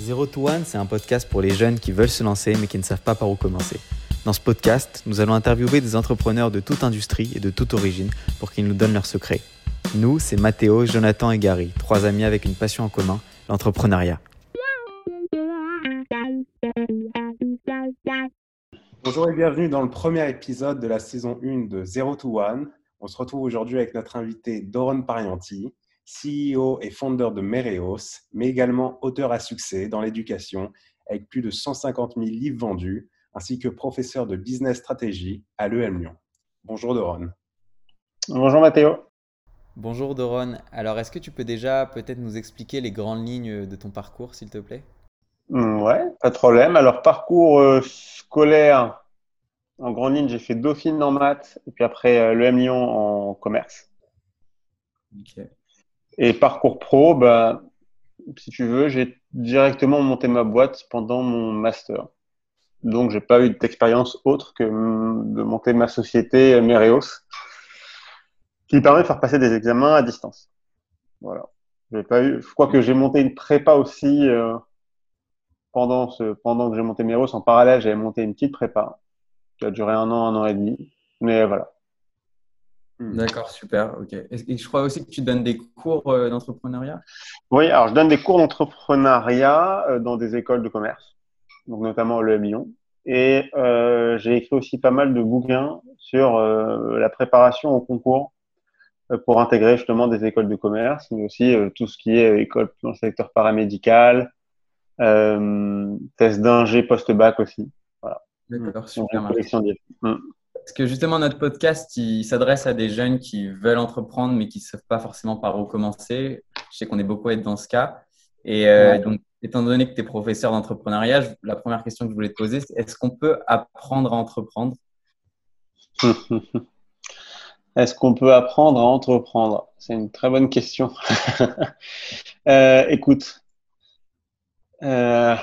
Zero to One, c'est un podcast pour les jeunes qui veulent se lancer mais qui ne savent pas par où commencer. Dans ce podcast, nous allons interviewer des entrepreneurs de toute industrie et de toute origine pour qu'ils nous donnent leurs secrets. Nous, c'est Mathéo, Jonathan et Gary, trois amis avec une passion en commun, l'entrepreneuriat. Bonjour et bienvenue dans le premier épisode de la saison 1 de Zero to One. On se retrouve aujourd'hui avec notre invité Doron Parianti, CEO et fondeur de Mereos, mais également auteur à succès dans l'éducation avec plus de 150 000 livres vendus, ainsi que professeur de business stratégie à l'EM Lyon. Bonjour Doron. Bonjour Mathéo. Bonjour Doron. Alors est-ce que tu peux déjà peut-être nous expliquer les grandes lignes de ton parcours, s'il te plaît? Mm, Ouais, pas de problème. Alors parcours euh, scolaire, en grande ligne, j'ai fait Dauphine en maths et puis après euh, l'EM Lyon en commerce. Et parcours pro, bah, si tu veux, j'ai directement monté ma boîte pendant mon master. Donc, j'ai pas eu d'expérience autre que de monter ma société Mereos, qui permet de faire passer des examens à distance. Voilà. J'ai pas eu, je crois que j'ai monté une prépa aussi euh, pendant pendant que j'ai monté Mereos. En parallèle, j'avais monté une petite prépa qui a duré un an, un an et demi. Mais voilà. Hmm. D'accord, super. Ok. Et je crois aussi que tu donnes des cours euh, d'entrepreneuriat? Oui, alors je donne des cours d'entrepreneuriat euh, dans des écoles de commerce, donc notamment le Lyon. Et euh, j'ai écrit aussi pas mal de bouquins sur la préparation au concours pour intégrer justement des écoles de commerce, mais aussi tout ce qui est école dans le secteur paramédical, test d'ingé post-bac aussi. Voilà. D'accord, super. Parce que justement, notre podcast, il s'adresse à des jeunes qui veulent entreprendre, mais qui ne savent pas forcément par où commencer. Je sais qu'on est beaucoup à être dans ce cas. Et euh, donc, étant donné que tu es professeur d'entrepreneuriat, la première question que je voulais te poser, c'est est-ce qu'on peut apprendre à entreprendre? Est-ce qu'on peut apprendre à entreprendre? C'est une très bonne question. euh, écoute, euh,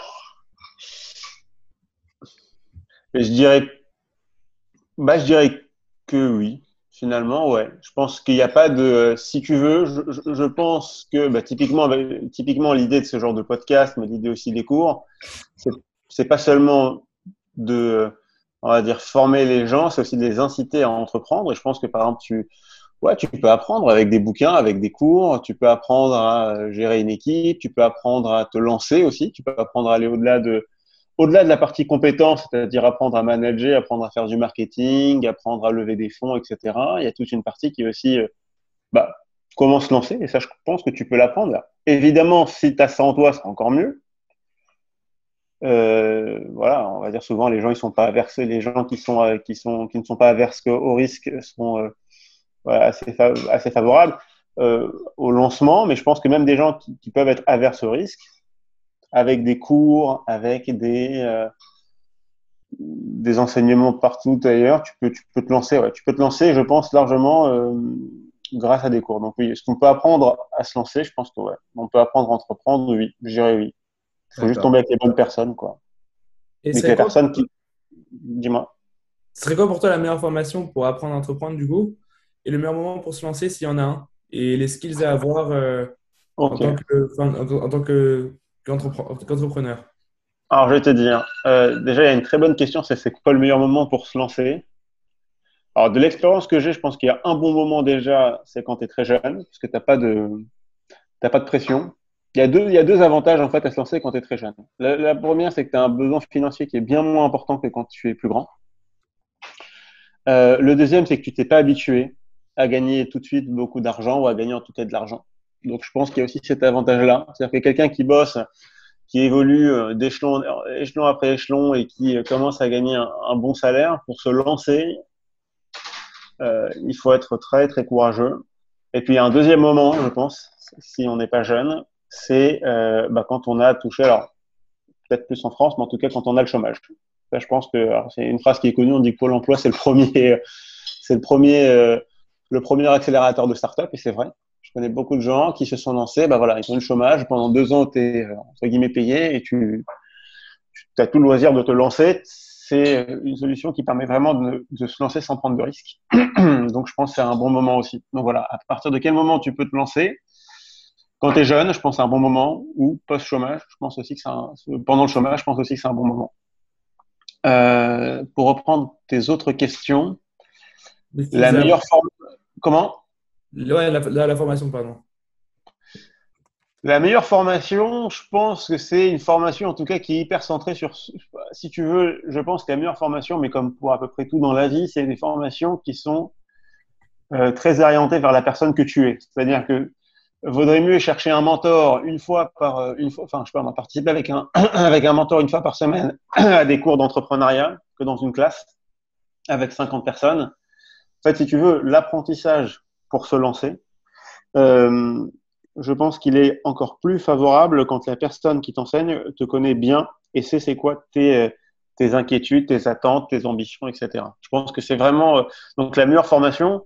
je dirais bah, je dirais que oui. Finalement, ouais. Je pense qu'il n'y a pas de. Si tu veux, je, pense que bah, typiquement, typiquement l'idée de ce genre de podcast, mais l'idée aussi des cours, c'est pas seulement de, on va dire, former les gens, c'est aussi de les inciter à entreprendre. Et je pense que par exemple, tu, ouais, tu peux apprendre avec des bouquins, avec des cours, tu peux apprendre à gérer une équipe, tu peux apprendre à te lancer aussi, tu peux apprendre à aller au-delà de au-delà de la partie compétence, c'est-à-dire apprendre à manager, apprendre à faire du marketing, apprendre à lever des fonds, etc., il y a toute une partie qui est aussi euh, bah, comment se lancer. Et ça, je pense que tu peux l'apprendre. Évidemment, si tu as ça en toi, c'est encore mieux. Euh, voilà, on va dire souvent les gens ils sont pas averses, les gens qui euh, ne sont pas averses au risque sont assez assez favorables au lancement, mais je pense que même des gens qui, qui peuvent être averses au risque, avec des cours, avec des, euh, des enseignements partout ailleurs, tu peux, tu peux te lancer. Ouais. Tu peux te lancer, je pense, largement euh, grâce à des cours. Donc oui, est-ce qu'on peut apprendre à se lancer? Je pense que ouais. On peut apprendre à entreprendre, oui. Je dirais oui. Il faut juste tomber avec les bonnes personnes, quoi. Et c'est les personnes qui... Dis-moi. Ce serait quoi pour toi la meilleure formation pour apprendre à entreprendre, du coup? Et le meilleur moment pour se lancer, s'il y en a un? Et les skills à avoir euh, en tant que... en tant que qu'entrepreneur Alors, je vais te dire, euh, déjà, il y a une très bonne question, c'est quoi le meilleur moment pour se lancer? Alors, de l'expérience que j'ai, je pense qu'il y a un bon moment déjà, c'est quand tu es très jeune, parce que tu n'as pas, de, pression. Il y, a deux, il y a deux avantages en fait à se lancer quand tu es très jeune. La, première, c'est que tu as un besoin financier qui est bien moins important que quand tu es plus grand. Euh, le deuxième, c'est que tu t'es pas habitué à gagner tout de suite beaucoup d'argent ou à gagner en tout cas de l'argent. Donc, je pense qu'il y a aussi cet avantage-là. C'est-à-dire que quelqu'un qui bosse, qui évolue euh, d'échelon échelon après échelon et qui euh, commence à gagner un, bon salaire, pour se lancer, euh, il faut être très, très courageux. Et puis, il y a un deuxième moment, je pense, si on n'est pas jeune, c'est euh, bah, quand on a touché, alors peut-être plus en France, mais en tout cas quand on a le chômage. je pense que c'est une phrase qui est connue, on dit que Pôle emploi, c'est le premier, c'est le premier, euh, le premier accélérateur de start-up, et c'est vrai. Connais beaucoup de gens qui se sont lancés, bah voilà, ils ont eu le chômage, pendant deux ans, tu es, entre guillemets, payé et tu, tu as tout le loisir de te lancer. C'est une solution qui permet vraiment de, de, se lancer sans prendre de risques. Donc, je pense que c'est un bon moment aussi. Donc voilà, à partir de quel moment tu peux te lancer? Quand tu es jeune, je pense que c'est un bon moment, ou post-chômage, je pense aussi que c'est un, pendant le chômage, je pense aussi que c'est un bon moment. Euh, pour reprendre tes autres questions, la meilleure forme. Comment? La, meilleure formation, je pense que c'est une formation en tout cas qui est hyper centrée sur, si tu veux, je pense que la meilleure formation, mais comme pour à peu près tout dans la vie, c'est des formations qui sont euh, très orientées vers la personne que tu es. C'est-à-dire que vaudrait mieux chercher un mentor une fois par euh, une fois, enfin je peux participer avec un avec un mentor une fois par semaine à des cours d'entrepreneuriat que dans une classe avec 50 personnes. En fait, si tu veux, l'apprentissage pour se lancer, euh, je pense qu'il est encore plus favorable quand la personne qui t'enseigne te connaît bien et sait c'est quoi tes tes inquiétudes, tes attentes, tes ambitions, etc. Je pense que c'est vraiment euh, donc la meilleure formation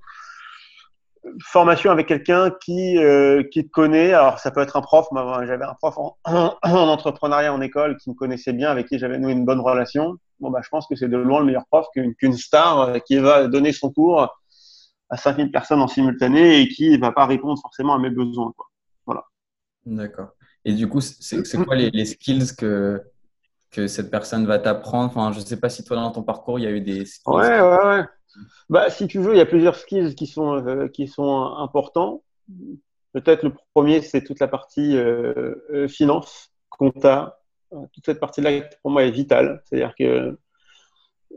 formation avec quelqu'un qui, euh, qui te connaît. Alors, ça peut être un prof. J'avais un prof en, entrepreneuriat en école qui me connaissait bien, avec qui j'avais une bonne relation. Bon, bah, je pense que c'est de loin le meilleur prof qu'une star qui va donner son cours à 5000 personnes en simultané et qui ne va pas répondre forcément à mes besoins. Quoi. Voilà. D'accord. Et du coup, c'est quoi les, les, skills que, que cette personne va t'apprendre? Enfin, Je ne sais pas si toi, dans ton parcours, il y a eu des skills. Ouais, ouais, ouais. Bah, si tu veux, il y a plusieurs skills qui sont, euh, qui sont importants. Peut-être le premier, c'est toute la partie euh, euh, finance, compta. Toute cette partie-là, pour moi, est vitale. C'est-à-dire que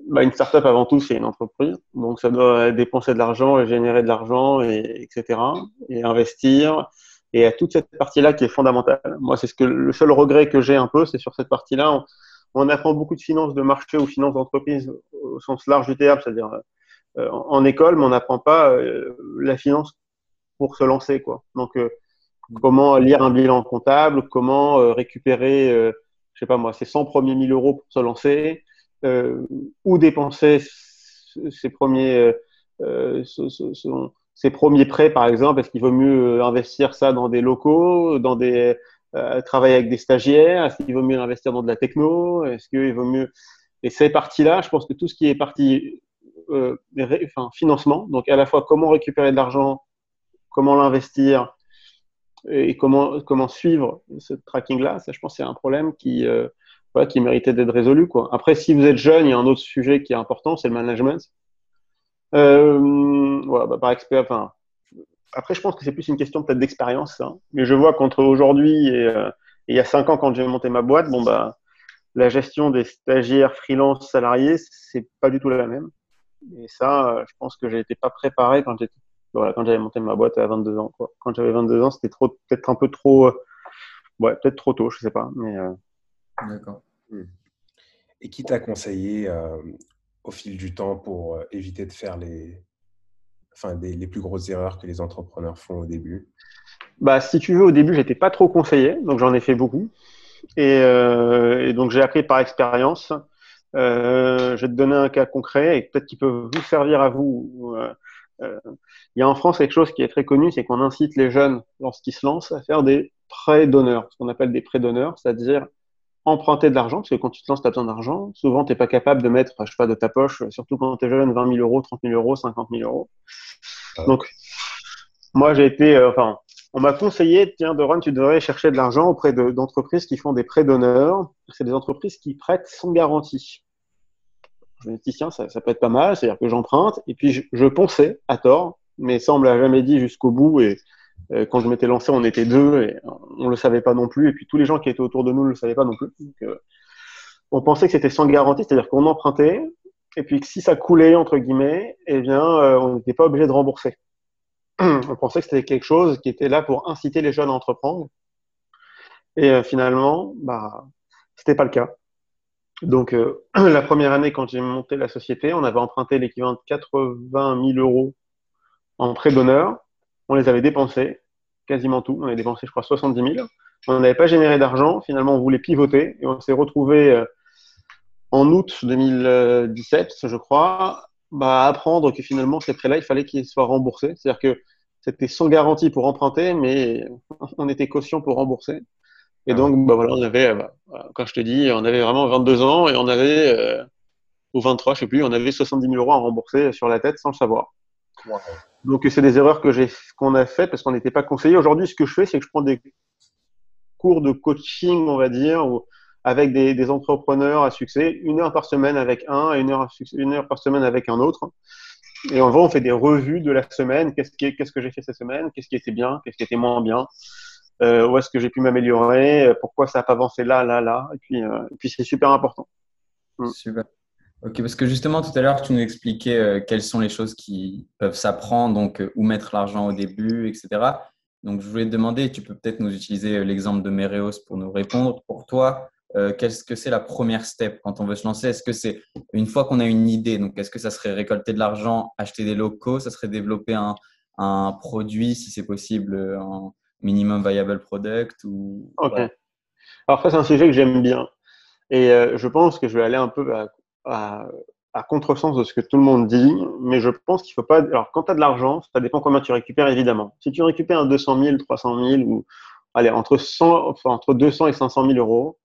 bah, une startup, avant tout, c'est une entreprise. Donc, ça doit dépenser de l'argent et générer de l'argent, et, etc. Et investir. Et a toute cette partie-là qui est fondamentale. Moi, c'est ce que le seul regret que j'ai un peu, c'est sur cette partie-là. On, on, apprend beaucoup de finances de marché ou finances d'entreprise au sens large du terme, c'est-à-dire euh, en école, mais on n'apprend pas euh, la finance pour se lancer. Quoi. Donc, euh, comment lire un bilan comptable, comment récupérer, je sais pas moi, ses 100 premiers 1000 euros pour se lancer, où dépenser ses premiers, ses premiers prêts, par exemple? Est-ce qu'il vaut mieux investir ça dans des locaux, dans des travailler avec des stagiaires? Est-ce qu'il vaut mieux investir dans de la techno? Est-ce qu'il vaut mieux Et ces parties-là, je pense que tout ce qui est partie euh, enfin, financement, donc à la fois comment récupérer de l'argent, comment l'investir et comment, comment suivre ce tracking-là, ça je pense c'est un problème qui, euh, qui méritait d'être résolu. Quoi. Après, si vous êtes jeune, il y a un autre sujet qui est important, c'est le management. Euh, voilà, bah, par expert, enfin, après, je pense que c'est plus une question peut-être d'expérience. Hein. Mais je vois qu'entre aujourd'hui et, et, il y a cinq ans, quand j'ai monté ma boîte, bon, bah, la gestion des stagiaires, freelance, salariés, c'est pas du tout la même. Et ça, euh, je pense que été pas préparé quand j'étais voilà, quand j'avais monté ma boîte à 22 ans. Quoi. Quand j'avais 22 ans, c'était peut-être un peu trop, euh, ouais, peut-être trop tôt, je sais pas. Mais euh, d'accord. Hmm. Et qui t'a conseillé au fil du temps pour éviter de faire les, enfin, les plus grosses erreurs que les entrepreneurs font au début? Bah, si tu veux, au début, j'étais pas trop conseillé, donc j'en ai fait beaucoup. Et, et donc j'ai appris par expérience. Euh, je vais te donner un cas concret et peut-être qu'il peut vous servir à vous. Euh, euh, il y a en France quelque chose qui est très connu, c'est qu'on incite les jeunes, lorsqu'ils se lancent, à faire des prêts d'honneur, ce qu'on appelle des prêts d'honneur, c'est-à-dire emprunter de l'argent, parce que quand tu te lances, tu as besoin d'argent. Souvent, tu n'es pas capable de mettre, je sais pas, de ta poche, surtout quand tu es jeune, 20 000 euros, 30 000 euros, 50 000 euros. Ah. Donc, moi, j'ai été, enfin, on m'a conseillé, tiens, Doron, tu devrais chercher de l'argent auprès d'entreprises qui font des prêts d'honneur. C'est des entreprises qui prêtent sans garantie. Je me dis, tiens, ça, peut être pas mal, c'est-à-dire que j'emprunte. Et puis, je, pensais, à tort, mais ça, on me l'a jamais dit jusqu'au bout. Et euh, quand je m'étais lancé, on était deux et on le savait pas non plus. Et puis, tous les gens qui étaient autour de nous ne le savaient pas non plus. Euh, on pensait que c'était sans garantie, c'est-à-dire qu'on empruntait. Et puis, que si ça coulait, entre guillemets, eh bien, euh, on n'était pas obligé de rembourser. on pensait que c'était quelque chose qui était là pour inciter les jeunes à entreprendre. Et finalement, bah, c'était pas le cas. Donc, euh, la première année, quand j'ai monté la société, on avait emprunté l'équivalent de 80 000 euros en prêt d'honneur. On les avait dépensés, quasiment tout. On avait dépensé, je crois, 70 000. On n'avait pas généré d'argent. Finalement, on voulait pivoter et on s'est retrouvé euh, en août 2017, je crois, bah, à apprendre que finalement, ces prêts-là, il fallait qu'ils soient remboursés. C'est-à-dire que c'était sans garantie pour emprunter, mais on était caution pour rembourser. Et ah donc, bah, voilà, on avait, euh, bah, quand je te dis, on avait vraiment 22 ans et on avait, euh, ou 23, je sais plus, on avait 70 000 euros à rembourser sur la tête sans le savoir. Donc, c'est des erreurs que j'ai, qu'on a faites parce qu'on n'était pas conseillé. Aujourd'hui, ce que je fais, c'est que je prends des cours de coaching, on va dire, avec des, entrepreneurs à succès, une heure par semaine avec un et une heure, une heure par semaine avec un autre. Et en vrai, on fait des revues de la semaine. Qu'est-ce, qu'est-ce que j'ai fait cette semaine? Qu'est-ce qui était bien? Qu'est-ce qui était moins bien? Euh, Où est-ce que j'ai pu m'améliorer? Pourquoi ça n'a pas avancé là, là, là? Et puis, euh, et puis c'est super important. Mm. Super. Ok, parce que justement, tout à l'heure, tu nous expliquais euh, quelles sont les choses qui peuvent s'apprendre, donc euh, où mettre l'argent au début, etc. Donc, je voulais te demander, tu peux peut-être nous utiliser euh, l'exemple de Mereos pour nous répondre. Pour toi, qu'est-ce que c'est la première step quand on veut se lancer? Est-ce que c'est une fois qu'on a une idée, donc est-ce que ça serait récolter de l'argent, acheter des locaux, ça serait développer un, un produit, si c'est possible, un minimum viable product ou... Ok. Alors ça, c'est un sujet que j'aime bien. Et je pense que je vais aller un peu à, à contresens de ce que tout le monde dit, mais je pense qu'il faut pas. Alors, quand tu as de l'argent, ça dépend combien tu récupères, évidemment. Si tu récupères un 200 000, 300 000 ou allez, entre, 100, enfin, entre 200 et 500 000 euros,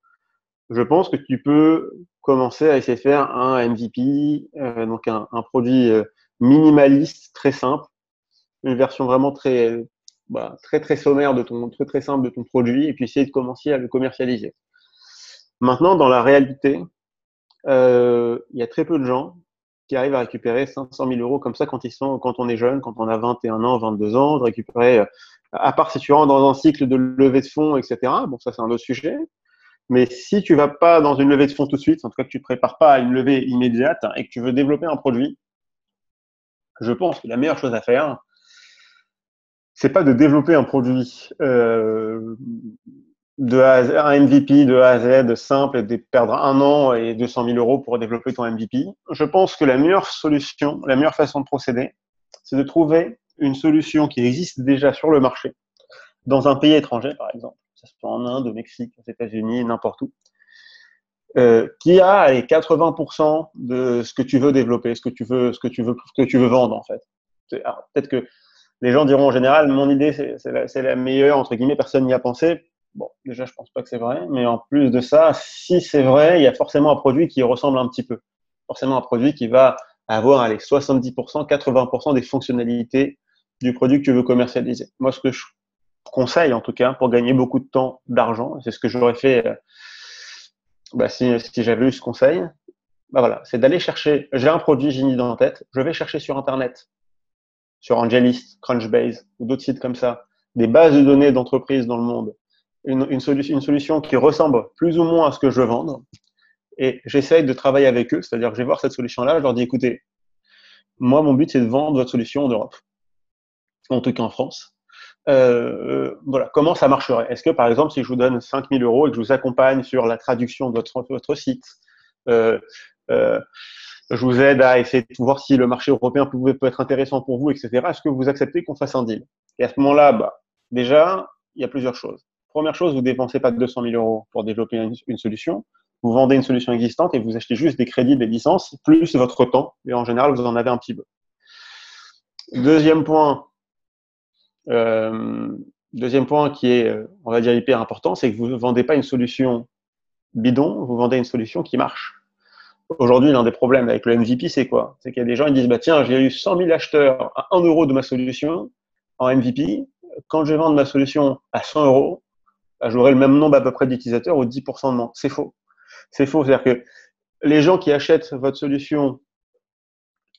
je pense que tu peux commencer à essayer de faire un MVP, euh, donc un, un produit euh, minimaliste, très simple, une version vraiment très, bah, très, très sommaire de ton, très, très simple de ton produit, et puis essayer de commencer à le commercialiser. Maintenant, dans la réalité, il y a très peu de gens qui arrivent à récupérer 500 000 euros comme ça quand ils sont, quand on est jeune, quand on a 21 ans, 22 ans, de récupérer, euh, à part si tu rentres dans un cycle de levée de fonds, etc. Bon, ça c'est un autre sujet. Mais si tu vas pas dans une levée de fonds tout de suite, en tout cas que tu te prépares pas à une levée immédiate et que tu veux développer un produit, je pense que la meilleure chose à faire, c'est pas de développer un produit euh, de un MVP de A à Z simple et de perdre un an et 200 000 euros pour développer ton MVP. Je pense que la meilleure solution, la meilleure façon de procéder, c'est de trouver une solution qui existe déjà sur le marché, dans un pays étranger par exemple, ce soit en Inde, au Mexique, aux États-Unis, n'importe où, euh, qui a les 80% de ce que tu veux développer, ce que tu veux, ce que tu veux, ce que tu veux vendre en fait. Peut-être que les gens diront en général, mon idée c'est la meilleure entre guillemets, personne n'y a pensé Bon, déjà, je pense pas que c'est vrai, mais en plus de ça, si c'est vrai, il y a forcément un produit qui ressemble un petit peu. Forcément un produit qui va avoir allez, 70%, 80% des fonctionnalités du produit que tu veux commercialiser. Moi, ce que je conseille, en tout cas, pour gagner beaucoup de temps, d'argent, c'est ce que j'aurais fait euh, bah, si, j'avais eu ce conseil, bah voilà, c'est d'aller chercher, j'ai un produit, j'ai une idée en tête, je vais chercher sur Internet, sur Angelist, Crunchbase ou d'autres sites comme ça, des bases de données d'entreprises dans le monde une, une, solution, une solution qui ressemble plus ou moins à ce que je veux vendre. Et j'essaye de travailler avec eux, c'est-à-dire que je vais voir cette solution-là, je leur dis écoutez, moi, mon but, c'est de vendre votre solution en Europe, en tout cas en France. Euh, voilà, comment ça marcherait? Est-ce que, par exemple, si je vous donne 5000 euros et que je vous accompagne sur la traduction de votre, votre site, euh, euh, je vous aide à essayer de voir si le marché européen peut, peut être intéressant pour vous, etc. Est-ce que vous acceptez qu'on fasse un deal? Et à ce moment-là, bah, déjà, il y a plusieurs choses. Première chose, vous dépensez pas 200 000 euros pour développer une, solution. Vous vendez une solution existante et vous achetez juste des crédits, des licences, plus votre temps. Et en général, vous en avez un petit peu. Deuxième point, euh, deuxième point qui est, euh, on va dire, hyper important, c'est que vous ne vendez pas une solution bidon, vous vendez une solution qui marche. Aujourd'hui, l'un des problèmes avec le MVP, c'est quoi? C'est qu'il y a des gens qui disent, bah, tiens, j'ai eu 100 000 acheteurs à 1 euro de ma solution en MVP. Quand je vais vendre ma solution à 100 euros, j'aurai le même nombre à peu près d'utilisateurs ou 10% de moins. C'est faux. C'est faux. C'est-à-dire que les gens qui achètent votre solution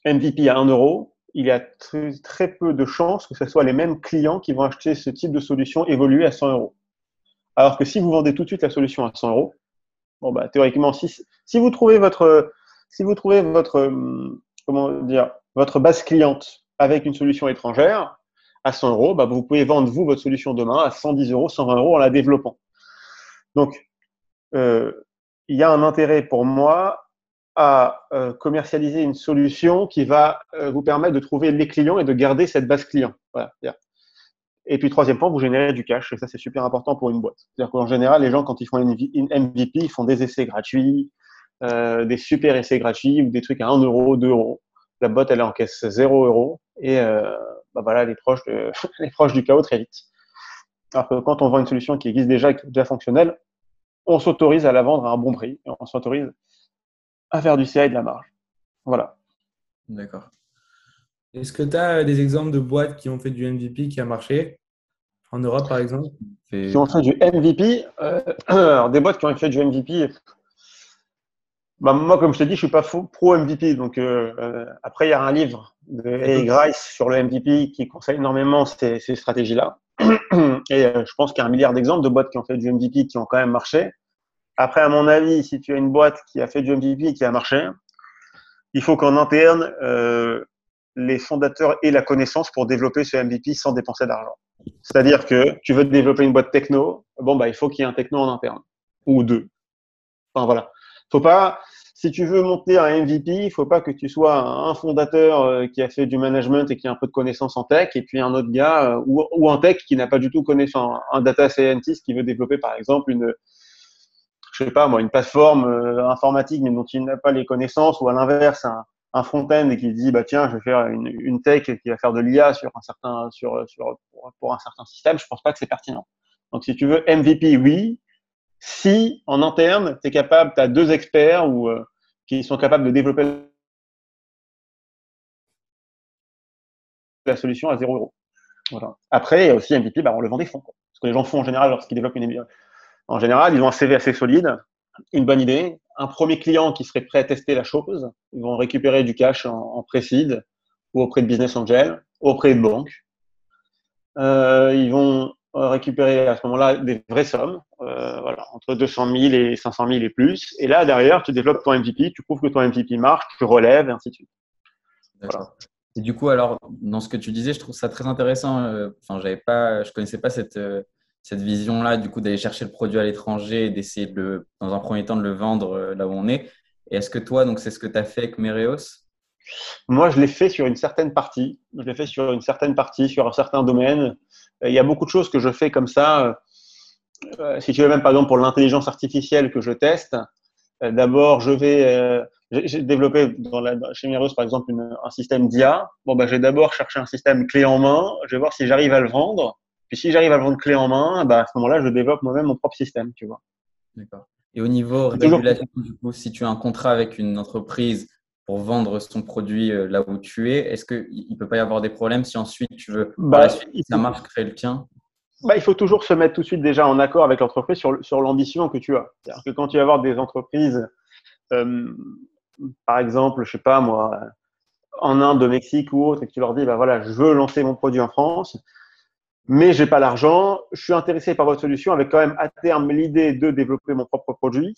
MVP à 1 euro, il y a très, peu de chances que ce soit les mêmes clients qui vont acheter ce type de solution évoluée à 100 euros. Alors que si vous vendez tout de suite la solution à 100 euros, bon bah théoriquement, si, si vous trouvez votre, si vous trouvez votre, hum, comment dire, votre base cliente avec une solution étrangère, à 100 euros, bah, vous pouvez vendre vous votre solution demain à 110 euros, 120 euros en la développant. Donc, euh, il y a un intérêt pour moi à euh, commercialiser une solution qui va euh, vous permettre de trouver les clients et de garder cette base client. Voilà. Et puis, troisième point, vous générez du cash. Et ça, c'est super important pour une boîte. C'est-à-dire qu'en général, les gens, quand ils font une MVP, ils font des essais gratuits, des super essais gratuits ou des trucs à 1 euro, 2 euros. La boîte, elle encaisse 0 euros. Et bah voilà, elle est, proche de, proche du chaos très vite. Alors que quand on vend une solution qui existe déjà, qui est déjà fonctionnelle, on s'autorise à la vendre à un bon prix et on s'autorise à faire du CA et de la marge. Voilà. D'accord. Est-ce que tu as des exemples de boîtes qui ont fait du MVP qui a marché? En Europe, par exemple? Qui ont fait du MVP euh, Des boîtes qui ont fait du MVP, bah, moi, comme je t'ai dit, je suis pas pro MVP. Donc, euh, euh, après, il y a un livre de Eric Grice sur le MVP qui conseille énormément ces, ces stratégies-là. Et euh, je pense qu'il y a un milliard d'exemples de boîtes qui ont fait du MVP qui ont quand même marché. Après, à mon avis, si tu as une boîte qui a fait du MVP et qui a marché, il faut qu'en interne, euh, les fondateurs aient la connaissance pour développer ce MVP sans dépenser d'argent. C'est-à-dire que tu veux développer une boîte techno, bon, bah, il faut qu'il y ait un techno en interne. Ou deux. Enfin, voilà. Faut pas, si tu veux monter un MVP, il faut pas que tu sois un fondateur euh, qui a fait du management et qui a un peu de connaissances en tech, et puis un autre gars euh, ou, un tech qui n'a pas du tout connaissance, un data scientist qui veut développer par exemple une, je sais pas moi, une plateforme euh, informatique mais dont il n'a pas les connaissances, ou à l'inverse un, front-end qui dit bah tiens je vais faire une, une tech qui va faire de l'IA sur un certain sur sur pour, pour un certain système, je pense pas que c'est pertinent. Donc si tu veux MVP oui, si en interne, tu capable, tu as deux experts euh, qui sont capables de développer la solution à 0 euros. Après, il y a aussi MVP, bah, on le vend des fonds. Ce que les gens font en général lorsqu'ils développent une En général, ils ont un CV assez solide, une bonne idée, un premier client qui serait prêt à tester la chose. Ils vont récupérer du cash en, en pré-seed ou auprès de business angel, auprès de banques. Euh, ils vont récupérer à ce moment-là des vraies sommes, euh, voilà, entre 200 000 et 500 000 et plus. Et là, derrière, tu développes ton MVP, tu prouves que ton MVP marche, tu relèves, et ainsi de suite. Et du coup, alors, dans ce que tu disais, je trouve ça très intéressant. Euh, enfin, j'avais pas, je connaissais pas cette, euh, vision-là, du coup, d'aller chercher le produit à l'étranger et d'essayer, de, dans un premier temps, de le vendre euh, là où on est. Et est-ce que toi, donc, c'est ce que tu as fait avec Mereos? Moi, je l'ai fait sur une certaine partie. Je l'ai fait sur une certaine partie, sur un certain domaine. Il y a beaucoup de choses que je fais comme ça. Euh, si tu veux même par exemple pour l'intelligence artificielle que je teste, euh, d'abord je vais, euh, j'ai développé dans la, chez Mireuse par exemple une, un système d'IA. Bon bah je vais d'abord chercher un système clé en main. Je vais voir si j'arrive à le vendre. Puis si j'arrive à le vendre clé en main, bah à ce moment-là je développe moi-même mon propre système, tu vois. D'accord. Et au niveau régulation, du coup, si tu as un contrat avec une entreprise pour vendre son produit euh, là où tu es, est-ce qu'il ne peut pas y avoir des problèmes si ensuite tu veux, bah, par la suite, ça marche, créer le tien? Bah, il faut toujours se mettre tout de suite déjà en accord avec l'entreprise sur, sur l'ambition que tu as. C'est-à-dire que quand tu vas avoir des entreprises, euh, par exemple, je sais pas moi, en Inde, au Mexique ou autre, et que tu leur dis, bah voilà, je veux lancer mon produit en France, mais j'ai pas l'argent, je suis intéressé par votre solution avec quand même à terme l'idée de développer mon propre produit.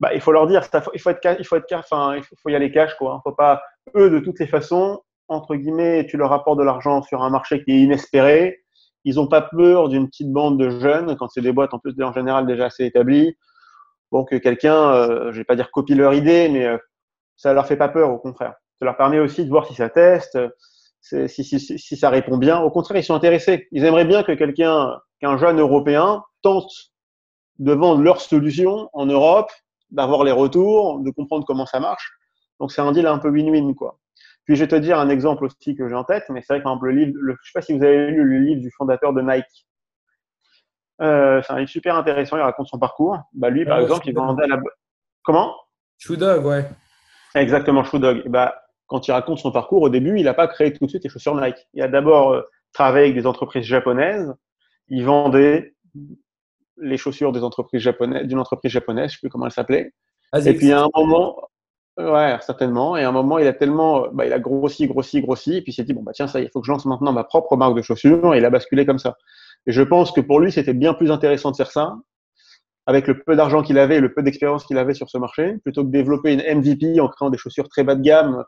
Bah, il faut leur dire, il faut être, il faut être, enfin, il faut y aller cash, quoi. Il faut pas, eux, de toutes les façons, entre guillemets, tu leur apportes de l'argent sur un marché qui est inespéré ils n'ont pas peur d'une petite bande de jeunes, quand c'est des boîtes en plus en général déjà assez établies. Bon, que quelqu'un, euh, je vais pas dire copie leur idée, mais euh, ça leur fait pas peur, au contraire. Ça leur permet aussi de voir si ça teste, si, si, si, ça répond bien. Au contraire, ils sont intéressés. Ils aimeraient bien que quelqu'un, qu'un jeune européen tente de vendre leur solution en Europe, d'avoir les retours, de comprendre comment ça marche. Donc c'est un deal un peu win-win, quoi. Puis je vais te dire un exemple aussi que j'ai en tête, mais c'est vrai que par exemple, le livre, je ne sais pas si vous avez lu le livre du fondateur de Nike. Euh, c'est un livre super intéressant, il raconte son parcours. Bah, lui, par ouais, exemple, il vendait à la. Comment? Shoe Dog, ouais. Exactement, Shoe Dog. Et bah, quand il raconte son parcours, au début, il n'a pas créé tout de suite les chaussures Nike. Il a d'abord euh, travaillé avec des entreprises japonaises. Il vendait les chaussures des entreprises japonaises, d'une entreprise japonaise, je ne sais plus comment elle s'appelait. Et puis à un moment, Ouais, certainement. Et à un moment, il a tellement, bah, il a grossi, grossi, grossi. Et puis il s'est dit, bon, bah, tiens, ça, il faut que je lance maintenant ma propre marque de chaussures. Et il a basculé comme ça. Et je pense que pour lui, c'était bien plus intéressant de faire ça, avec le peu d'argent qu'il avait et le peu d'expérience qu'il avait sur ce marché, plutôt que de développer une MVP en créant des chaussures très bas de gamme,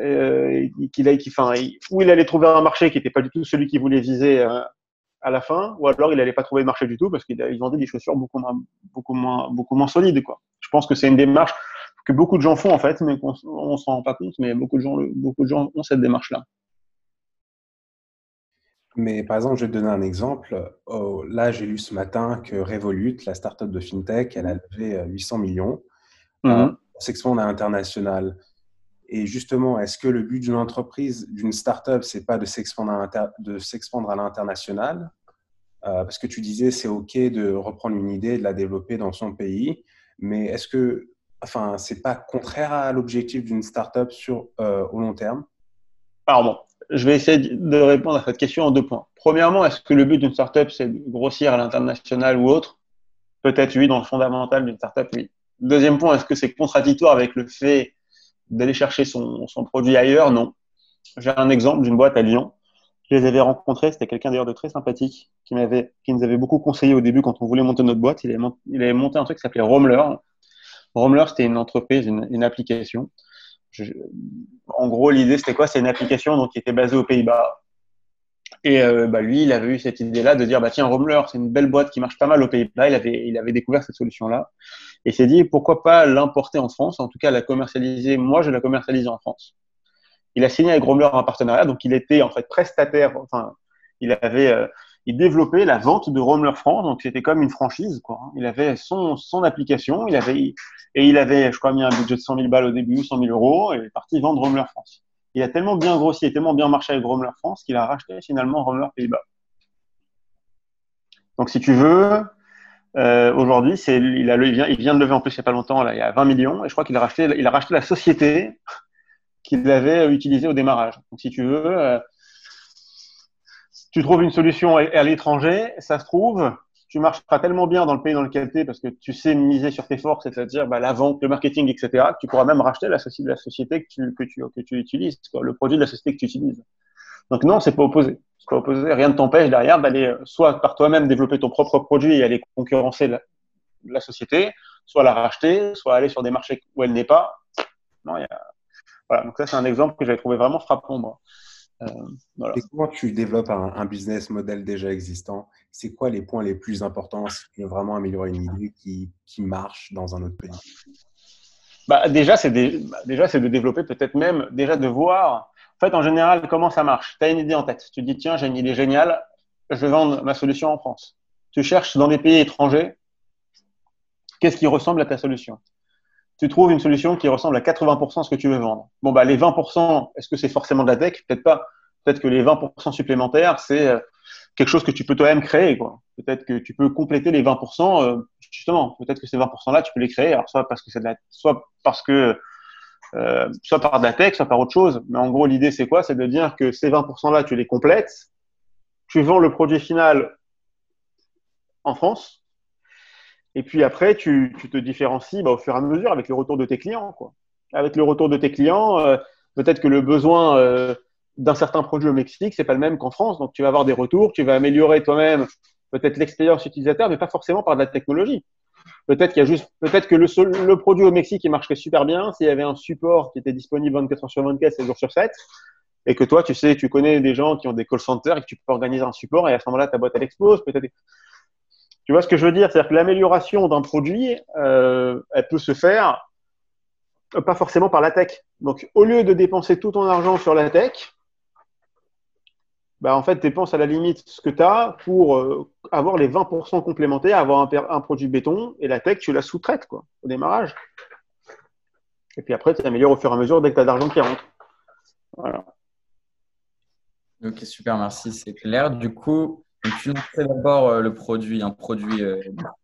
euh, qu'il a, qui, enfin, où il allait trouver un marché qui n'était pas du tout celui qu'il voulait viser euh, à la fin, ou alors il n'allait pas trouver de marché du tout parce qu'il vendait des chaussures beaucoup moins, beaucoup moins, beaucoup moins solides, quoi. Je pense que c'est une démarche que beaucoup de gens font en fait, mais on ne s'en rend pas compte, mais beaucoup de gens, beaucoup de gens ont cette démarche-là. Mais par exemple, je vais te donner un exemple. Oh, là, j'ai lu ce matin que Revolut, la startup de FinTech, elle a levé 800 euh, millions mm -hmm. pour s'expandre à l'international. Et justement, est-ce que le but d'une entreprise, d'une startup, c'est pas de s'expandre à l'international? Euh, Parce que tu disais, c'est OK de reprendre une idée, de la développer dans son pays. Mais est-ce que enfin, c'est pas contraire à l'objectif d'une startup sur euh, au long terme? Bon, je vais essayer de répondre à cette question en deux points. Premièrement, est-ce que le but d'une startup, c'est de grossir à l'international ou autre? Peut-être oui, dans le fondamental d'une startup, oui. Deuxième point, est-ce que c'est contradictoire avec le fait d'aller chercher son, produit ailleurs Non. J'ai un exemple d'une boîte à Lyon. Je les avais rencontrés, c'était quelqu'un d'ailleurs de très sympathique qui, nous avait beaucoup conseillé au début quand on voulait monter notre boîte. Il avait, monté, il avait monté un truc qui s'appelait Romler. Romler, c'était une entreprise, une, une application en gros, l'idée, c'était quoi? C'est une application donc, qui était basée aux Pays-Bas. Et euh, bah, lui, il avait eu cette idée-là de dire, bah, tiens, Romler, c'est une belle boîte qui marche pas mal aux Pays-Bas. Il avait, il avait découvert cette solution-là. Et s'est dit, pourquoi pas l'importer en France En tout cas, la commercialiser. Moi, je la commercialiser en France. Il a signé avec Romler un partenariat. Donc, il était en fait prestataire. Enfin, il avait, euh, il développait la vente de Romler France, donc c'était comme une franchise. Quoi. Il avait son, son application, il avait, et il avait, je crois, mis un budget de 100 000 balles au début, 100 000 euros, et est parti vendre Romler France. Il a tellement bien grossi et tellement bien marché avec Romler France qu'il a racheté finalement Romler Pays-Bas. Donc si tu veux, euh, aujourd'hui, il, vient, de lever en plus il n'y a pas longtemps, il y a 20 millions, et je crois qu'il a racheté, il a racheté la société qu'il avait utilisée au démarrage. Donc si tu veux, euh, tu trouves une solution à l'étranger, ça se trouve, tu marcheras tellement bien dans le pays dans lequel tu es parce que tu sais miser sur tes forces, c'est-à-dire bah, la vente, le marketing, etc., que tu pourras même racheter la, société, que tu, que tu, que tu utilises, quoi, le produit de la société que tu utilises. Donc non, c'est pas opposé. C'est pas opposé. Rien ne t'empêche derrière d'aller euh, soit par toi-même développer ton propre produit et aller concurrencer la, la, société, soit la racheter, soit aller sur des marchés où elle n'est pas. Non, y a... Voilà. Donc ça, c'est un exemple que j'avais trouvé vraiment frappant, moi. Euh, voilà. Et comment tu développes un, un, business model déjà existant? C'est quoi les points les plus importants si tu veux vraiment améliorer une idée qui, qui marche dans un autre pays? Bah, Déjà, c'est bah, déjà, c'est de développer peut-être même, déjà de voir, en fait, en général, comment ça marche. Tu as une idée en tête. Tu te dis, tiens, j'ai une idée géniale, je vais vendre ma solution en France. Tu cherches dans des pays étrangers, qu'est-ce qui ressemble à ta solution? Tu trouves une solution qui ressemble à 80% à ce que tu veux vendre. Bon, bah, les 20%, est-ce que c'est forcément de la tech? Peut-être pas. Peut-être que les 20% supplémentaires, c'est euh, quelque chose que tu peux toi-même créer. Peut-être que tu peux compléter les 20%, euh, justement. Peut-être que ces 20%-là, tu peux les créer. Alors, soit parce que c'est de la, soit parce que, euh, soit par de la tech, soit par autre chose. Mais en gros, l'idée, c'est quoi? C'est de dire que ces 20%-là, tu les complètes. Tu vends le produit final en France et puis après, tu, te différencies bah, au fur et à mesure avec le retour de tes clients. Avec le retour de tes clients, euh, peut-être que le besoin euh, d'un certain produit au Mexique, c'est pas le même qu'en France. Donc, tu vas avoir des retours, tu vas améliorer toi-même peut-être l'expérience utilisateur, mais pas forcément par de la technologie. Peut-être qu'il y a juste, peut-être que le, produit au Mexique, marcherait super bien s'il y avait un support qui était disponible 24 heures sur 24, 7 jours sur 7, et que toi, tu sais, tu connais des gens qui ont des call centers et que tu peux organiser un support, et à ce moment-là, ta boîte, elle explose. Peut-être, tu vois ce que je veux dire? C'est-à-dire que l'amélioration d'un produit, euh, elle peut se faire euh, pas forcément par la tech. Donc, au lieu de dépenser tout ton argent sur la tech, bah, en fait, dépense à la limite ce que tu as pour euh, avoir les 20% complémentaires, avoir un, produit béton, et la tech, tu la sous-traites au démarrage. Et puis après, tu améliores au fur et à mesure dès que tu as d'argent qui rentre. Voilà. Ok, super, merci, c'est clair. Du coup, donc, tu lançais d'abord euh, le produit, un produit euh,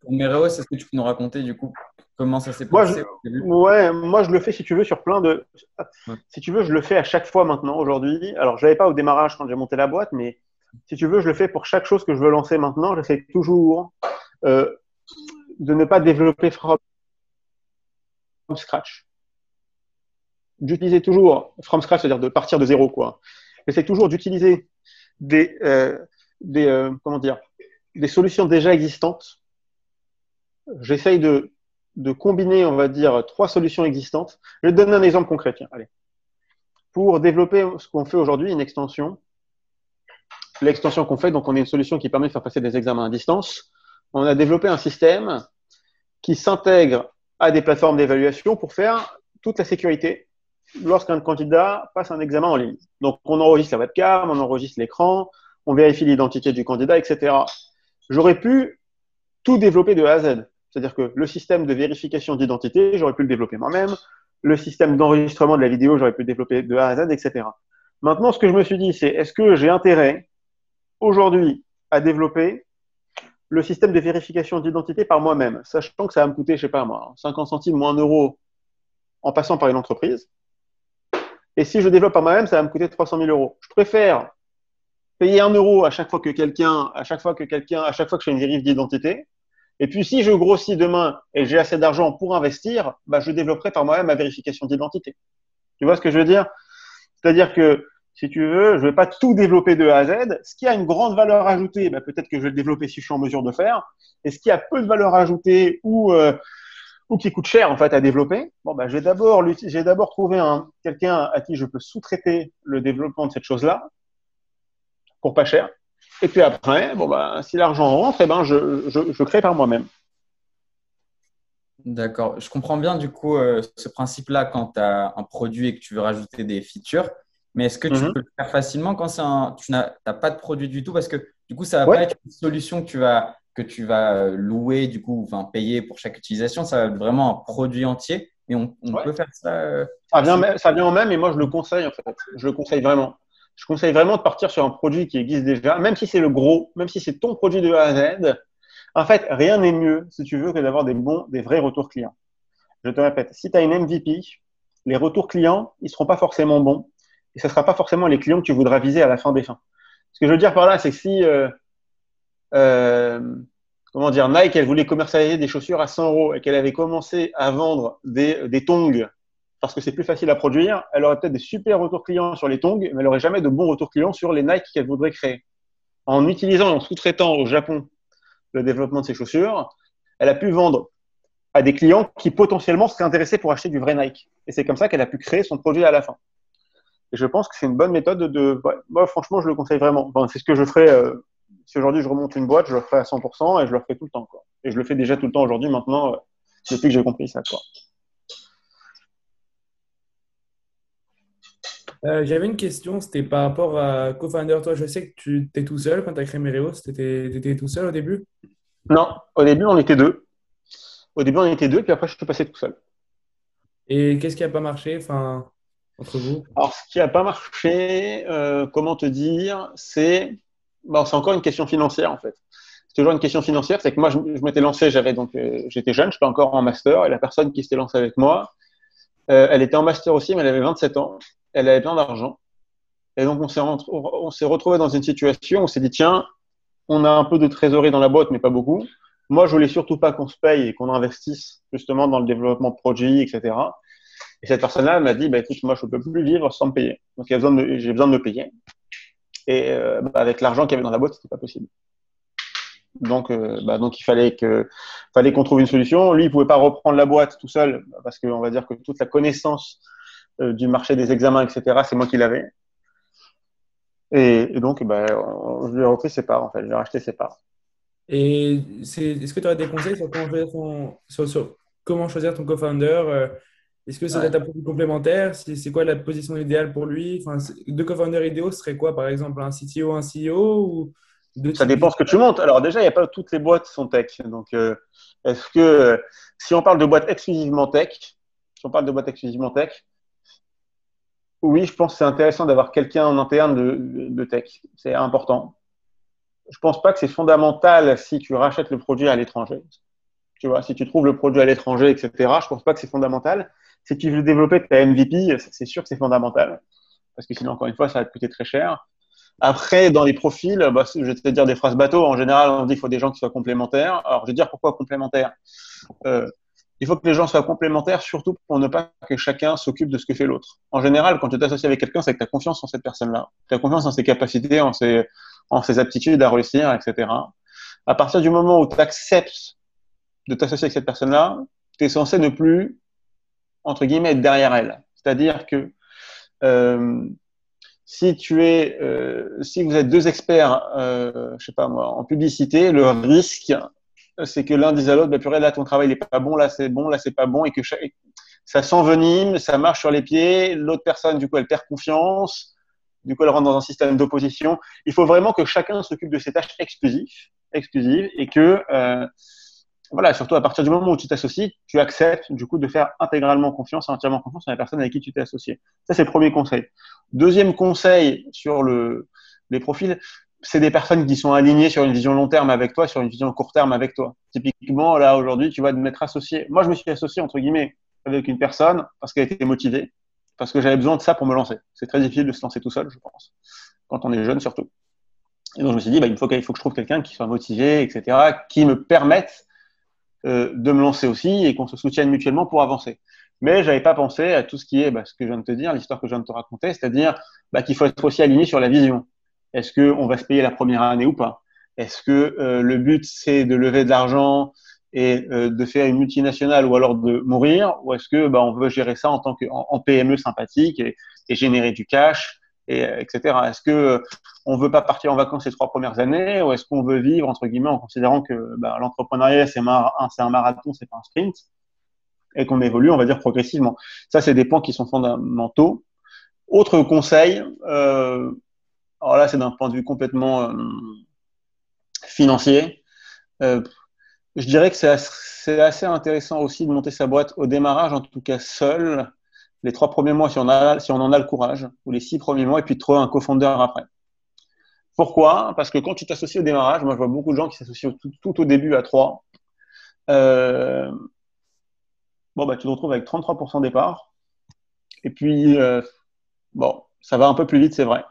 Mereo. Est-ce que tu peux nous raconter du coup comment ça s'est passé Ouais, moi je le fais si tu veux sur plein de. Si tu veux, je le fais à chaque fois maintenant aujourd'hui. Alors, je l'avais pas au démarrage quand j'ai monté la boîte, mais si tu veux, je le fais pour chaque chose que je veux lancer maintenant. J'essaie toujours euh, de ne pas développer from scratch. D'utiliser toujours from scratch, c'est-à-dire de partir de zéro, quoi. J'essaie toujours d'utiliser des, euh, des, euh, comment dire, des solutions déjà existantes. J'essaye de, combiner, on va dire, trois solutions existantes. Je vais te donner un exemple concret. Allez. Pour développer ce qu'on fait aujourd'hui, une extension, l'extension qu'on fait, donc on a une solution qui permet de faire passer des examens à distance. On a développé un système qui s'intègre à des plateformes d'évaluation pour faire toute la sécurité lorsqu'un candidat passe un examen en ligne. Donc, on enregistre la webcam, on enregistre l'écran, on vérifie l'identité du candidat, etc. J'aurais pu tout développer de A à Z. C'est-à-dire que le système de vérification d'identité, j'aurais pu le développer moi-même. Le système d'enregistrement de la vidéo, j'aurais pu le développer de A à Z, etc. Maintenant, ce que je me suis dit, c'est est-ce que j'ai intérêt aujourd'hui à développer le système de vérification d'identité par moi-même, sachant que ça va me coûter, je sais pas moi, 50 centimes ou 1 euro en passant par une entreprise Et si je développe par moi-même, ça va me coûter 300 000 euros. Je préfère payer un euro à chaque fois que quelqu'un, à chaque fois que quelqu'un, à chaque fois que je fais une dérive d'identité. Et puis, si je grossis demain et j'ai assez d'argent pour investir, bah, je développerai par moi-même ma vérification d'identité. Tu vois ce que je veux dire? C'est-à-dire que, si tu veux, je vais pas tout développer de A à Z. Ce qui a une grande valeur ajoutée, bah, peut-être que je vais le développer si je suis en mesure de faire. Et ce qui a peu de valeur ajoutée ou, euh, ou qui coûte cher en fait à développer, bon, bah, je vais d'abord, j'ai d'abord trouver un, quelqu'un à qui je peux sous-traiter le développement de cette chose-là pour pas cher. Et puis après, bon, bah, si l'argent rentre, eh ben, je, je, je crée par moi-même. D'accord. Je comprends bien du coup euh, ce principe-là quand tu as un produit et que tu veux rajouter des features. Mais est-ce que tu mhm. peux le faire facilement quand un, tu n'as pas de produit du tout? Parce que du coup, ça va pas être une solution que tu vas, que tu vas euh, louer, du coup, enfin, payer pour chaque utilisation. Ça va être vraiment un produit entier. Et on, peut faire ça. Euh, ça, vient, ça vient en même et moi, je le conseille en fait. Je le conseille vraiment. Je conseille vraiment de partir sur un produit qui existe déjà, même si c'est le gros, même si c'est ton produit de A à Z en fait, rien n'est mieux, si tu veux, que d'avoir des bons, des vrais retours clients. Je te répète, si tu as une MVP, les retours clients, ils seront pas forcément bons et ce sera pas forcément les clients que tu voudras viser à la fin des fins. Ce que je veux dire par là, c'est que si, euh, euh, comment dire, Nike, elle voulait commercialiser des chaussures à 100 euros et qu'elle avait commencé à vendre des, des tongs parce que c'est plus facile à produire, elle aurait peut-être des super retours clients sur les tongs, mais elle aurait jamais de bons retours clients sur les Nike qu'elle voudrait créer. En utilisant et en sous-traitant au Japon le développement de ses chaussures, elle a pu vendre à des clients qui potentiellement seraient intéressés pour acheter du vrai Nike. Et c'est comme ça qu'elle a pu créer son produit à la fin. Et je pense que c'est une bonne méthode de. moi, franchement, je le conseille vraiment. c'est ce que je ferais. Euh, si aujourd'hui je remonte une boîte, je le ferai à 100% et je le ferai tout le temps. Et je le fais déjà tout le temps aujourd'hui, maintenant, euh, depuis que j'ai compris ça. Euh, j'avais une question, c'était par rapport à co-founder. Toi, je sais que tu étais tout seul quand tu as créé Mereos. Tu étais, tout seul au début? Non, au début, on était deux. Au début, on était deux, puis après, je suis passé tout seul. Et qu'est-ce qui n'a pas marché enfin, entre vous? Alors, ce qui n'a pas marché, euh, comment te dire, c'est bon, c'est encore une question financière, en fait. C'est toujours une question financière. C'est que moi, je, m'étais lancé, j'avais donc, euh, j'étais jeune, je n'étais encore en master, et la personne qui s'était lancée avec moi, elle était en master aussi, mais elle avait 27 ans elle avait plein d'argent. Et donc, on s'est, on retrouvé dans une situation où on s'est dit, tiens, on a un peu de trésorerie dans la boîte, mais pas beaucoup. Moi, je voulais surtout pas qu'on se paye et qu'on investisse justement dans le développement de produits, etc. Et cette personne-là m'a dit, bah, écoute, moi, je ne peux plus vivre sans me payer. Donc, j'ai besoin de me payer. Et euh, bah, avec l'argent qu'il y avait dans la boîte, c'était pas possible. Donc, euh, bah, donc il fallait que, fallait qu'on trouve une solution. Lui, il pouvait pas reprendre la boîte tout seul parce qu'on va dire que toute la connaissance du marché des examens, etc. C'est moi qui l'avais. Et, donc, ben, je lui ai repris ses parts, en fait. J'ai racheté ses parts. Et est-ce que tu aurais des conseils sur comment choisir ton, sur, comment choisir ton co-founder euh, Est-ce que c'est ouais. ta position complémentaire? C'est quoi la position idéale pour lui? Enfin, Deux co-founders idéaux serait quoi, par exemple Un CTO, un CEO ou Ça dépend ce que tu montes. Alors déjà, il n'y a pas toutes les boîtes sont tech. Donc, euh, est-ce que si on parle de boîtes exclusivement tech, si on parle de boîtes exclusivement tech, oui, je pense que c'est intéressant d'avoir quelqu'un en interne de, tech. C'est important. Je pense pas que c'est fondamental si tu rachètes le produit à l'étranger. Tu vois, si tu trouves le produit à l'étranger, etc., je pense pas que c'est fondamental. Si tu veux développer ta MVP, c'est sûr que c'est fondamental. Parce que sinon, encore une fois, ça va te coûter très cher. Après, dans les profils, bah, je vais te dire des phrases bateau. En général, on dit qu'il faut des gens qui soient complémentaires. Alors, je vais dire pourquoi complémentaires. Euh, il faut que les gens soient complémentaires, surtout pour ne pas que chacun s'occupe de ce que fait l'autre. En général, quand tu t'associes avec quelqu'un, c'est que tu as confiance en cette personne-là. Tu as confiance en ses capacités, en ses, aptitudes à réussir, etc. À partir du moment où tu acceptes de t'associer avec cette personne-là, tu es censé ne plus, entre guillemets, être derrière elle. C'est-à-dire que euh, si tu es, euh, si vous êtes deux experts, euh, je sais pas moi, en publicité, le risque c'est que l'un dise à l'autre, bah, purée, là, ton travail n'est pas bon, là, c'est bon, là, c'est pas bon, et que ça s'envenime, ça marche sur les pieds, l'autre personne, du coup, elle perd confiance, du coup, elle rentre dans un système d'opposition. Il faut vraiment que chacun s'occupe de ses tâches exclusives, exclusives et que, euh, voilà, surtout à partir du moment où tu t'associes, tu acceptes, du coup, de faire intégralement confiance, entièrement confiance à la personne avec qui tu t'es associé. Ça, c'est le premier conseil. Deuxième conseil sur le, les profils, c'est des personnes qui sont alignées sur une vision long terme avec toi, sur une vision court terme avec toi. Typiquement, là, aujourd'hui, tu vas te mettre associé. Moi, je me suis associé, entre guillemets, avec une personne parce qu'elle était motivée. parce que j'avais besoin de ça pour me lancer. C'est très difficile de se lancer tout seul, je pense, quand on est jeune surtout. Et donc je me suis dit, bah, il, faut faut que je trouve quelqu'un qui soit motivé, etc., qui me permette euh, de me lancer aussi et qu'on se soutienne mutuellement pour avancer. Mais j'avais pas pensé à tout ce qui est bah, ce que je viens de te dire, l'histoire que je viens de te raconter, c'est-à-dire bah, qu'il faut être aussi aligné sur la vision. Est-ce qu'on va se payer la première année ou pas? Est-ce que euh, le but c'est de lever de l'argent et euh, de faire une multinationale ou alors de mourir? Ou est-ce que bah, on veut gérer ça en tant que en, PME sympathique et, et, générer du cash et etc. Est-ce que on veut pas partir en vacances ces trois premières années ou est-ce qu'on veut vivre entre guillemets en considérant que bah, l'entrepreneuriat c'est un marathon, c'est pas un sprint et qu'on évolue, on va dire progressivement? Ça, c'est des points qui sont fondamentaux. Autre conseil, euh, alors là, c'est d'un point de vue complètement euh, financier. Euh, je dirais que c'est assez, intéressant aussi de monter sa boîte au démarrage, en tout cas seul, les trois premiers mois si on, a, si on en a le courage, ou les six premiers mois, et puis de trouver un cofondeur après. Pourquoi? Parce que quand tu t'associes au démarrage, moi je vois beaucoup de gens qui s'associent tout, au début à trois. Euh, bon, bah, tu te retrouves avec 33% départ. Et puis, bon, ça va un peu plus vite, c'est vrai.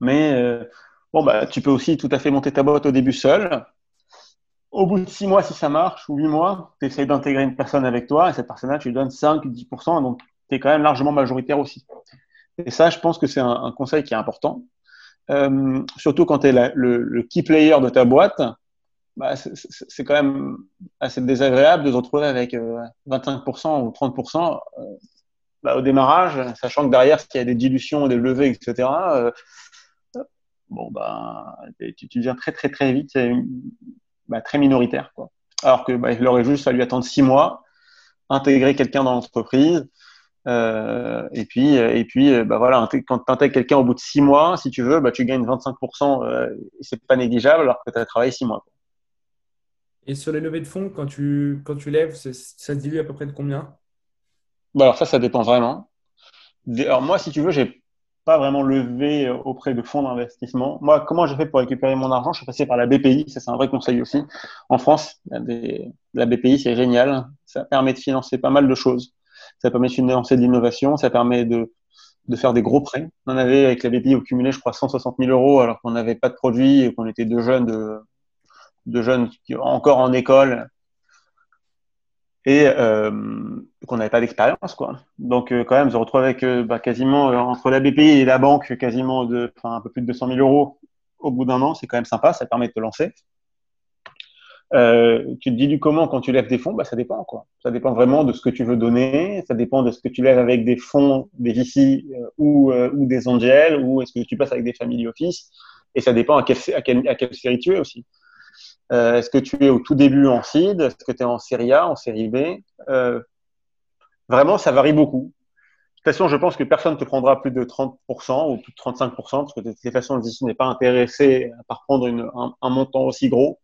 Mais euh, bon, bah, tu peux aussi tout à fait monter ta boîte au début seul. Au bout de 6 mois, si ça marche, ou 8 mois, tu essayes d'intégrer une personne avec toi et cette personne-là, tu lui donnes 5, 10%, donc tu es quand même largement majoritaire aussi. Et ça, je pense que c'est un, conseil qui est important. Euh, surtout quand tu es le, key player de ta boîte, bah, c'est quand même assez désagréable de se retrouver avec 25% euh, ou 30% euh, bah, au démarrage, sachant que derrière, s'il y a des dilutions, des levées, etc., bon, bah, tu, tu, deviens très, très, très vite bah, très minoritaire. Quoi. Alors que bah, il aurait juste fallu attendre six mois, intégrer quelqu'un dans l'entreprise. Euh, et puis, et puis bah, voilà, quand tu intègres quelqu'un au bout de six mois, si tu veux, bah, tu gagnes 25%, euh, c'est pas négligeable alors que tu as travaillé six mois. Quoi. Et sur les levées de fonds, quand tu, quand tu lèves, ça se dilue à peu près de combien? Bah Alors ça, ça dépend vraiment. Alors moi, si tu veux, j'ai pas vraiment levé euh, auprès de fonds d'investissement. Moi, comment j'ai fait pour récupérer mon argent? Je suis passé par la BPI, ça c'est un vrai conseil aussi. En France, la BPI, c'est génial. Ça permet de financer pas mal de choses. Ça permet de financer de l'innovation, ça permet de, de faire des gros prêts. On avait avec la BPI au cumulé, je crois, 160 000 euros alors qu'on n'avait pas de produits et qu'on était deux jeunes de de jeunes qui encore en école et euh, qu'on n'avait pas d'expérience quoi. Donc euh, quand même, se retrouver avec euh, bah, quasiment entre la BPI et la banque quasiment de, un peu plus de 200 000 euros au bout d'un an, c'est quand même sympa, ça permet de te lancer. tu te dis du comment quand tu lèves des fonds, bah, ça dépend quoi. Ça dépend vraiment de ce que tu veux donner, ça dépend de ce que tu lèves avec des fonds, des VC ou, ou des angels, ou est-ce que tu passes avec des family office, et ça dépend à quelle, à à quelle série tu es aussi. Euh, est-ce que tu es au tout début en seed? Est-ce que tu es en série A, en série B? Euh, Vraiment, ça varie beaucoup. De toute façon, je pense que personne ne te prendra plus de 30% ou plus de 35% parce que de toute façon, le VC n'est pas intéressé par prendre une, un, montant aussi gros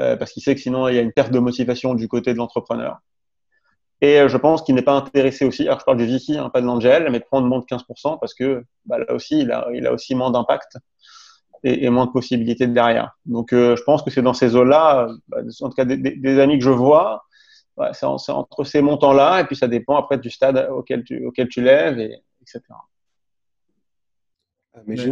euh, parce qu'il sait que sinon, il y a une perte de motivation du côté de l'entrepreneur. Et je pense qu'il n'est pas intéressé aussi, alors je parle du VC, hein, pas de l'Angel, mais de prendre moins de 15% parce que bah, là aussi, il a, il a aussi moins d'impact et, moins de possibilités derrière. Donc, euh, je pense que c'est dans ces eaux-là, bah, en tout cas des, amis que je vois, c'est entre ces montants-là, et puis ça dépend après du stade auquel tu, auquel tu lèves, et, etc. Ah, mais je...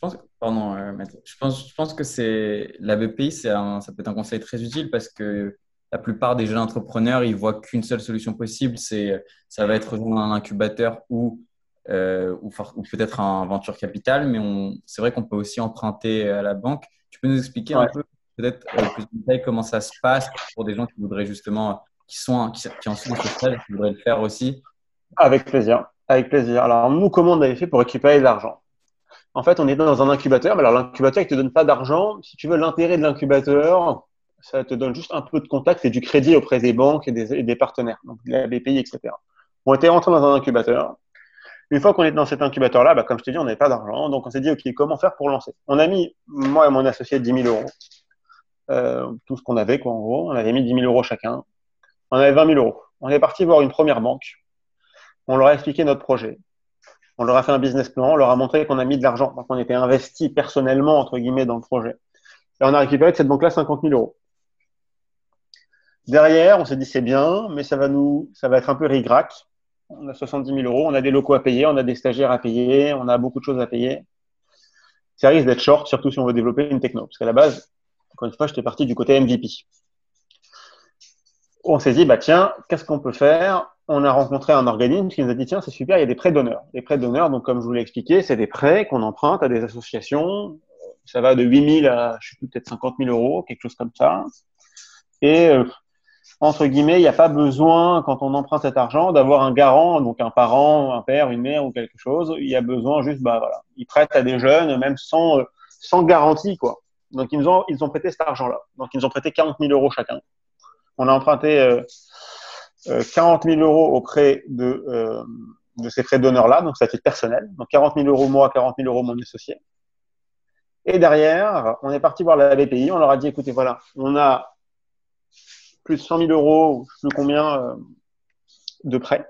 pense, pardon, euh, je pense, je pense que c'est la BPI, ça peut être un conseil très utile parce que la plupart des jeunes entrepreneurs, ils voient qu'une seule solution possible, c'est ça va être rejoindre un incubateur ou euh, ou, peut-être un venture capital, mais c'est vrai qu'on peut aussi emprunter à la banque. Tu peux nous expliquer un peu, peut-être euh, plus en détail, comment ça se passe pour des gens qui voudraient justement, qui, sont, qui, en sont ce stade, qui voudraient le faire aussi? Avec plaisir. Avec plaisir. Alors, nous, comment on avait fait pour récupérer de l'argent? En fait, on est dans un incubateur, mais alors l'incubateur, il ne te donne pas d'argent. Si tu veux, l'intérêt de l'incubateur, ça te donne juste un peu de contact et du crédit auprès des banques et des, des partenaires, donc la BPI, etc. On était rentré dans un incubateur. Une fois qu'on est dans cet incubateur-là, bah, comme je t'ai dit, on n'avait pas d'argent. Donc, on s'est dit, OK, comment faire pour lancer? On a mis, moi et mon associé, 10 000 euros. Euh, tout ce qu'on avait, quoi, en gros. On avait mis 10 000 euros chacun. On avait 20 000 euros. On est parti voir une première banque. On leur a expliqué notre projet. On leur a fait un business plan. On leur a montré qu'on a mis de l'argent. Donc, on était investi personnellement, entre guillemets, dans le projet. Et on a récupéré de cette banque-là 50 000 euros. Derrière, on s'est dit, c'est bien, mais ça va nous, ça va être un peu rigrac on a 70 000 euros, on a des locaux à payer, on a des stagiaires à payer, on a beaucoup de choses à payer. Ça risque d'être short, surtout si on veut développer une techno. Parce qu'à la base, encore une fois, j'étais parti du côté MVP. On s'est dit, bah tiens, qu'est-ce qu'on peut faire? On a rencontré un organisme qui nous a dit, tiens, c'est super, il y a des prêts d'honneur. Les prêts d'honneur, donc comme je vous l'ai expliqué, c'est des prêts qu'on emprunte à des associations. Ça va de 8 000 à, je sais plus, peut-être 50 000 euros, quelque chose comme ça. Euh, entre guillemets, il n'y a pas besoin, quand on emprunte cet argent, d'avoir un garant, donc un parent, un père, une mère ou quelque chose. Il y a besoin juste, bah voilà, ils prêtent à des jeunes, même sans, sans garantie, quoi. Donc ils nous ont, ils ont prêté cet argent-là. Donc ils nous ont prêté 40 000 euros chacun. On a emprunté euh, euh, 40 000 euros auprès de, euh, de ces frais d'honneur-là, donc ça titre personnel. Donc 40 000 euros moi, 40 000 euros mon associé. Et derrière, on est parti voir la BPI, on leur a dit, écoutez, voilà, on a plus de 100 000 euros, je sais plus combien, euh, de prêts,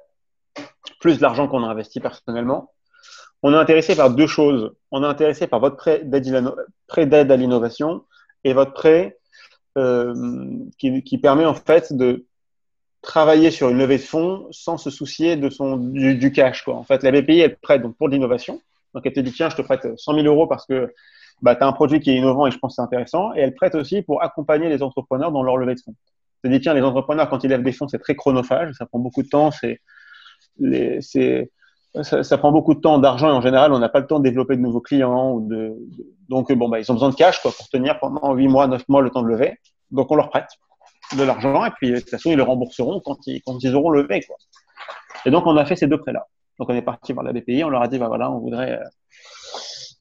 plus de l'argent qu'on a investi personnellement. On est intéressé par deux choses. On est intéressé par votre prêt d'aide à l'innovation et votre prêt euh, qui, permet en fait de travailler sur une levée de fonds sans se soucier de du, cash. En fait, la BPI, elle prête donc, pour l'innovation. Donc, elle te dit, tiens, je te prête 100 000 euros parce que bah, tu as un produit qui est innovant et je pense que c'est intéressant. Et elle prête aussi pour accompagner les entrepreneurs dans leur levée de fonds se dit, tiens, les entrepreneurs, quand ils lèvent des fonds, c'est très chronophage, ça prend beaucoup de temps, ça, prend beaucoup de temps, d'argent, et en général, on n'a pas le temps de développer de nouveaux clients. Donc, bah, ils ont besoin de cash pour tenir pendant 8 mois, 9 mois le temps de lever. Donc, on leur prête de l'argent, et puis, de toute façon, ils le rembourseront quand ils, auront levé. Et donc, on a fait ces deux prêts-là. Donc, on est parti voir la BPI, on leur a dit, bah, voilà, on voudrait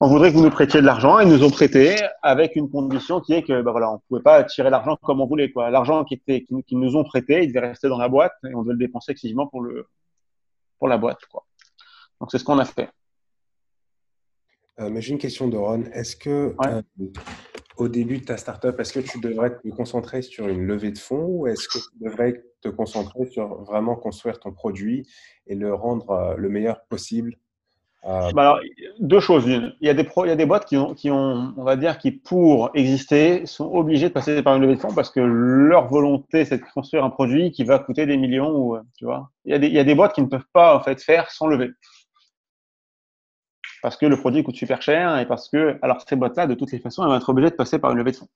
on voudrait que vous nous prêtiez de l'argent. Ils nous ont prêté avec une condition qui est que, bah voilà, on pouvait pas tirer l'argent comme on voulait, quoi. L'argent qui était, qui, nous ont prêté, il devait rester dans la boîte et on devait le dépenser exclusivement pour le, pour la boîte, quoi. Donc, c'est ce qu'on a fait. Euh, mais j'ai une question, Doron. Est-ce que, euh, au début de ta startup, est-ce que tu devrais te concentrer sur une levée de fonds ou est-ce que tu devrais te concentrer sur vraiment construire ton produit et le rendre euh, le meilleur possible euh, bah deux choses. Il y, a des boîtes qui ont, on va dire, qui pour exister sont obligées de passer par une levée de fonds parce que leur volonté, c'est de construire un produit qui va coûter des millions. Ou, tu vois, il y, a des, boîtes qui ne peuvent pas en fait faire sans lever parce que le produit coûte super cher et parce que, alors ces boîtes-là, de toutes les façons, elles vont être obligées de passer par une levée de fonds.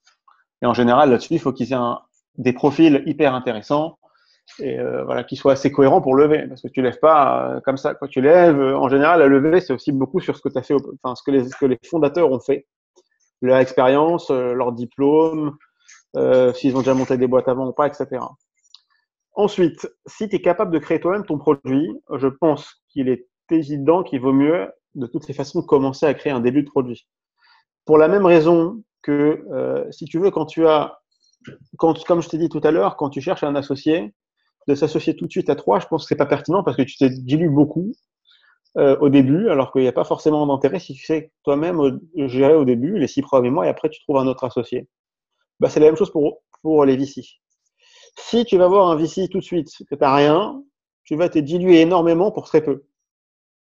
Et en général, là-dessus, il faut qu'ils aient des profils hyper intéressants et euh, voilà, qu'il soit assez cohérent pour lever, parce que tu lèves pas euh, comme ça. Quand tu lèves, euh, en général, la levée, c'est aussi beaucoup sur ce que tu as fait, enfin, ce que les, que les fondateurs ont fait, leur expérience, leur diplôme, s'ils ont déjà monté des boîtes avant ou pas, etc. Ensuite, si tu es capable de créer toi-même ton produit, je pense qu'il est évident qu'il vaut mieux, de toutes les façons, commencer à créer un début de produit. Pour la même raison que, si tu veux, quand tu as, quand, comme je t'ai dit tout à l'heure, quand tu cherches un associé, s'associer tout de suite à trois, je pense que c'est pas pertinent parce que tu t'es dilué beaucoup euh, au début, alors qu'il n'y a pas forcément d'intérêt si tu sais toi-même gérer au début les six premiers mois et après tu trouves un autre associé. Bah, c'est la même chose pour, pour les VC. Si tu vas voir un VC tout de suite que tu n'as rien, tu vas te diluer énormément pour très peu.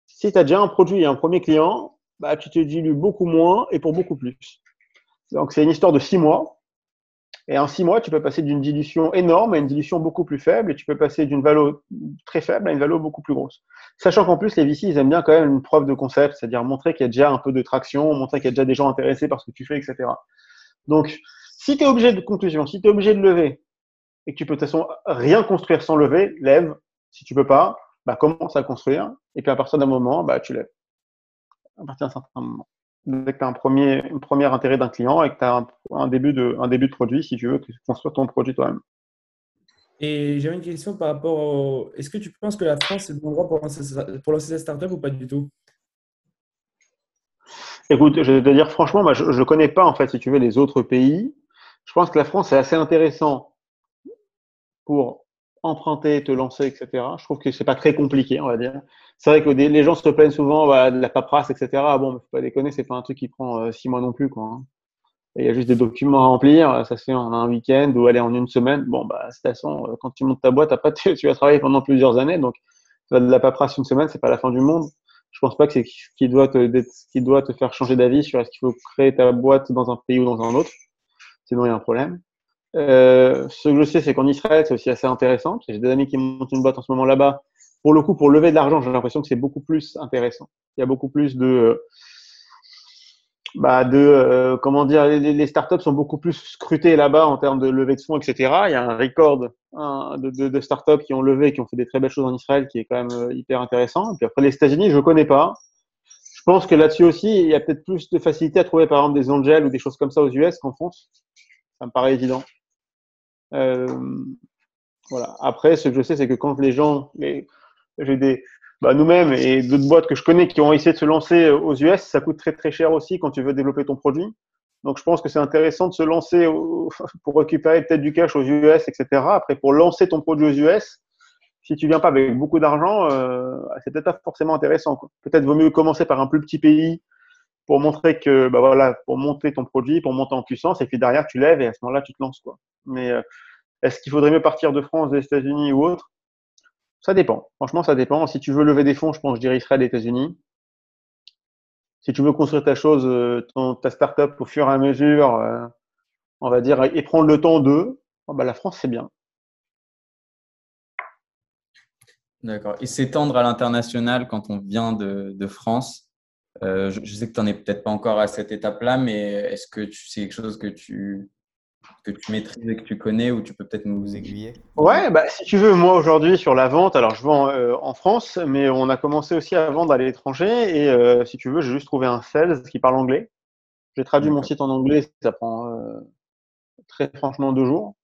Si tu as déjà un produit et un premier client, bah, tu te dilues beaucoup moins et pour beaucoup plus. Donc c'est une histoire de six mois. Et en six mois, tu peux passer d'une dilution énorme à une dilution beaucoup plus faible et tu peux passer d'une valeur très faible à une valeur beaucoup plus grosse. Sachant qu'en plus, les VC, ils aiment bien quand même une preuve de concept, c'est-à-dire montrer qu'il y a déjà un peu de traction, montrer qu'il y a déjà des gens intéressés par ce que tu fais, etc. Donc, si tu es obligé de conclusion, si tu es obligé de lever et que tu peux de toute façon rien construire sans lever, lève. Si tu peux pas, bah, commence à construire. Et puis à partir d'un moment, bah, tu lèves. À partir d'un certain moment dès que tu as un premier, premier intérêt d'un client et que tu as un, début de, un début de produit, si tu veux, construire ton produit toi-même. Et j'ai une question par rapport au. Est-ce que tu penses que la France est le bon endroit pour lancer, pour lancer cette startup ou pas du tout? Écoute, je vais te dire franchement, moi, je ne connais pas en fait, si tu veux, les autres pays. Je pense que la France est assez intéressant pour emprunter, te lancer, etc. Je trouve que c'est pas très compliqué, on va dire. C'est vrai que les gens se plaignent souvent de la paperasse, etc. Bon, mais faut pas déconner, c'est pas un truc qui prend euh, six mois non plus, quoi. Hein. Il y a juste des documents à remplir, ça se fait en un week-end ou aller en une semaine. Bon, bah, de toute façon, euh, quand tu montes ta boîte, tu vas travailler pendant plusieurs années, donc de la paperasse une semaine, c'est pas la fin du monde. Je pense pas que c'est ce qui doit te, qui doit te faire changer d'avis sur est-ce qu'il faut créer ta boîte dans un pays ou dans un autre. Sinon, il y a un problème. Euh, ce que je sais, c'est qu'en Israël, c'est aussi assez intéressant. J'ai des amis qui montent une boîte en ce moment là-bas. pour le coup, pour lever de l'argent, j'ai l'impression que c'est beaucoup plus intéressant. Il y a beaucoup plus de, bah de euh, comment dire, les, startups sont beaucoup plus scrutées là-bas en termes de levée de fonds, etc. Il y a un record de, de, startups qui ont levé, qui ont fait des très belles choses en Israël, qui est quand même euh, hyper intéressant. Et puis après, les États-Unis, je connais pas. Je pense que là-dessus aussi, il y a peut-être plus de facilité à trouver, par exemple, des angels ou des choses comme ça aux US qu'en France. Ça me paraît évident. Euh, voilà. Après, ce que je sais, c'est que quand les gens, les, j'ai des, bah, nous-mêmes et d'autres boîtes que je connais qui ont essayé de se lancer euh, aux US, ça coûte très très cher aussi quand tu veux développer ton produit. Donc je pense que c'est intéressant de se lancer pour récupérer peut-être du cash aux US, etc. Après, pour lancer ton produit aux US, si tu viens pas avec beaucoup d'argent, euh, c'est peut-être pas forcément intéressant. Peut-être vaut mieux commencer par un plus petit pays pour montrer que, bah voilà, pour monter ton produit, pour monter en puissance, et puis derrière tu lèves et à ce moment-là tu te lances quoi. Mais est-ce qu'il faudrait mieux partir de France, des États-Unis ou autre? Ça dépend. Franchement, ça dépend. Si tu veux lever des fonds, je pense que je dirais Israël États-Unis. Si tu veux construire ta chose, euh, ta startup au fur et à mesure, euh, on va dire, et prendre le temps d'eux, oh, bah, la France, c'est bien. D'accord. Et s'étendre à l'international quand on vient de, France, euh, je, je, sais que tu n'en es peut-être pas encore à cette étape-là, mais est-ce que c'est quelque chose que tu, que tu maîtrises et que tu connais ou tu peux peut-être nous aiguiller? Ouais, bah, si tu veux, moi aujourd'hui sur la vente, alors je vends euh, en France, mais on a commencé aussi à vendre à l'étranger et euh, si tu veux, j'ai juste trouvé un sales qui parle anglais. J'ai traduit mon site en anglais, ça prend euh, très franchement deux jours.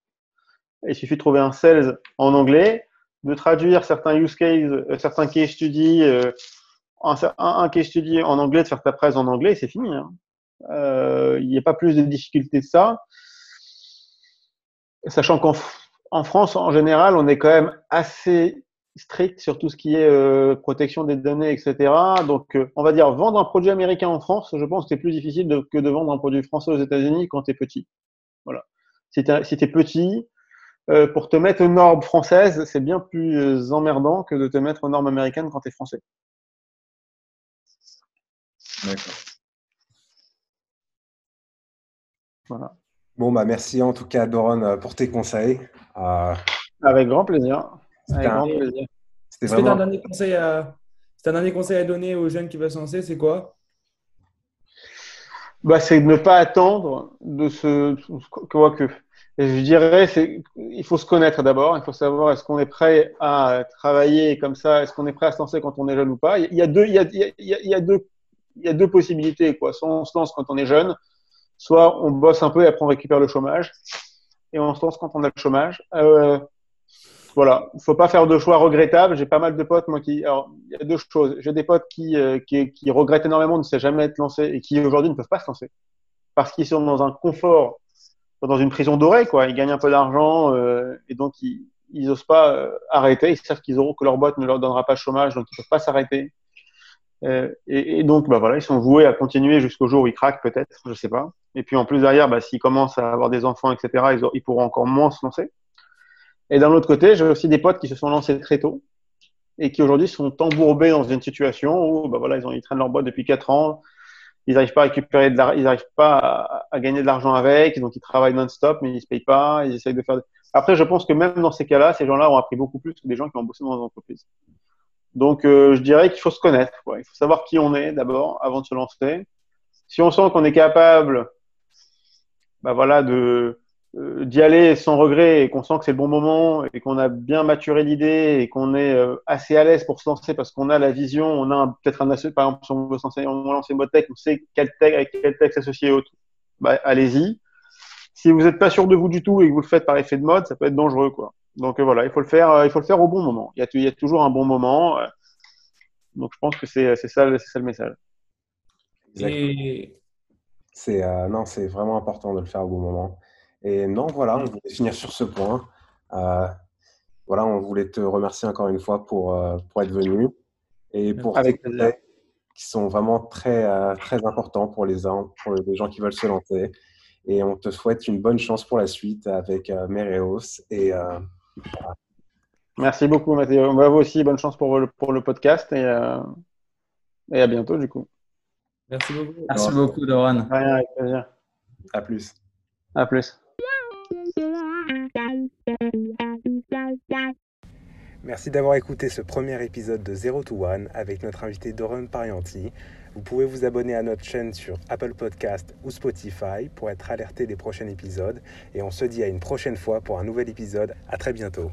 il suffit de trouver un sales en anglais, de traduire certains use cases, certains case studies, un, un, case study en anglais, de faire ta presse en anglais, c'est fini. Hein. Il n'y a pas plus de difficultés que ça sachant qu'en France, en général, on est quand même assez strict sur tout ce qui est euh, protection des données, etc. Donc, euh, on va dire vendre un produit américain en France, je pense que c'est plus difficile que de vendre un produit français aux États-Unis quand tu es petit. Voilà. Si tu es, petit, euh, pour te mettre aux normes françaises, c'est bien plus emmerdant que de te mettre aux normes américaines quand tu es français. D'accord. Voilà. Bon, bah, merci en tout cas, Doron, euh, pour tes conseils. Euh, Avec grand plaisir. Avec grand plaisir. C'était un, dernier conseil à... un dernier conseil à donner aux jeunes qui veulent se lancer, c'est quoi? Bah, C'est de ne pas attendre de ce. Quoi que. Je dirais, c'est il faut se connaître d'abord. Il faut savoir est-ce qu'on est prêt à travailler comme ça, est-ce qu'on est prêt à se lancer quand on est jeune ou pas. Il y a deux, il y a, il y a, deux, il y a deux possibilités. Quoi. Soit on se lance quand on est jeune, soit on bosse un peu et après on récupère le chômage. Et on se lance quand on a le chômage. Euh, voilà, il faut pas faire de choix regrettables. J'ai pas mal de potes, moi, qui. Alors, il y a deux choses. J'ai des potes qui, euh, regrettent énormément de ne jamais être lancés et qui aujourd'hui ne peuvent pas se lancer parce qu'ils sont dans un confort, dans une prison dorée, quoi. Ils gagnent un peu d'argent euh, et donc ils, ils osent pas euh, arrêter. Ils savent qu'ils auront que leur boîte ne leur donnera pas de chômage, donc ils peuvent pas s'arrêter. Euh, et, donc, bah voilà, ils sont voués à continuer jusqu'au jour où ils craquent, peut-être, je sais pas. Et puis en plus derrière, bah, s'ils commencent à avoir des enfants, etc., ils, pourront encore moins se lancer. Et d'un autre côté, j'ai aussi des potes qui se sont lancés très tôt et qui aujourd'hui sont embourbés dans une situation où, bah voilà, ils, ont, ils traînent leur boîte depuis 4 ans, ils n'arrivent pas à récupérer ils n'arrivent pas à, gagner de l'argent avec, donc ils travaillent non-stop, mais ils se payent pas, ils essayent de faire. Après, je pense que même dans ces cas-là, ces gens-là ont appris beaucoup plus que des gens qui ont bossé dans une entreprise. Donc, euh, je dirais qu'il faut se connaître. Quoi. Il faut savoir qui on est d'abord avant de se lancer. Si on sent qu'on est capable, bah voilà, de euh, d'y aller sans regret et qu'on sent que c'est le bon moment et qu'on a bien maturé l'idée et qu'on est euh, assez à l'aise pour se lancer parce qu'on a la vision, on a peut-être un par exemple si on veut lancer, on lance tech, on sait quel tech, avec quel texte associé autre. Bah, allez-y. Si vous n'êtes pas sûr de vous du tout et que vous le faites par effet de mode, ça peut être dangereux quoi. Donc euh, voilà, il faut le faire, euh, il faut le faire au bon moment. Il y a, il y a toujours un bon moment. Euh. donc je pense que c'est ça, ça le message. Et... C'est non, c'est vraiment important de le faire au bon moment. Et non, voilà, on voulait finir sur ce point. voilà, on voulait te remercier encore une fois pour, pour être venu et pour Avec tes qui sont vraiment très, très importants pour les, pour les gens qui veulent se lancer. Et on te souhaite une bonne chance pour la suite avec Mereos et Merci beaucoup, Mathéo. Moi, vous aussi, bonne chance pour le, pour le podcast et, euh, et à bientôt, du coup. Merci beaucoup. Merci beaucoup, Doran. Rien, avec plaisir. À plus. À plus. Merci d'avoir écouté ce premier épisode de Zero to One avec notre invité Doron Parianti. Vous pouvez vous abonner à notre chaîne sur Apple Podcast ou Spotify pour être alerté des prochains épisodes. Et on se dit à une prochaine fois pour un nouvel épisode. À très bientôt.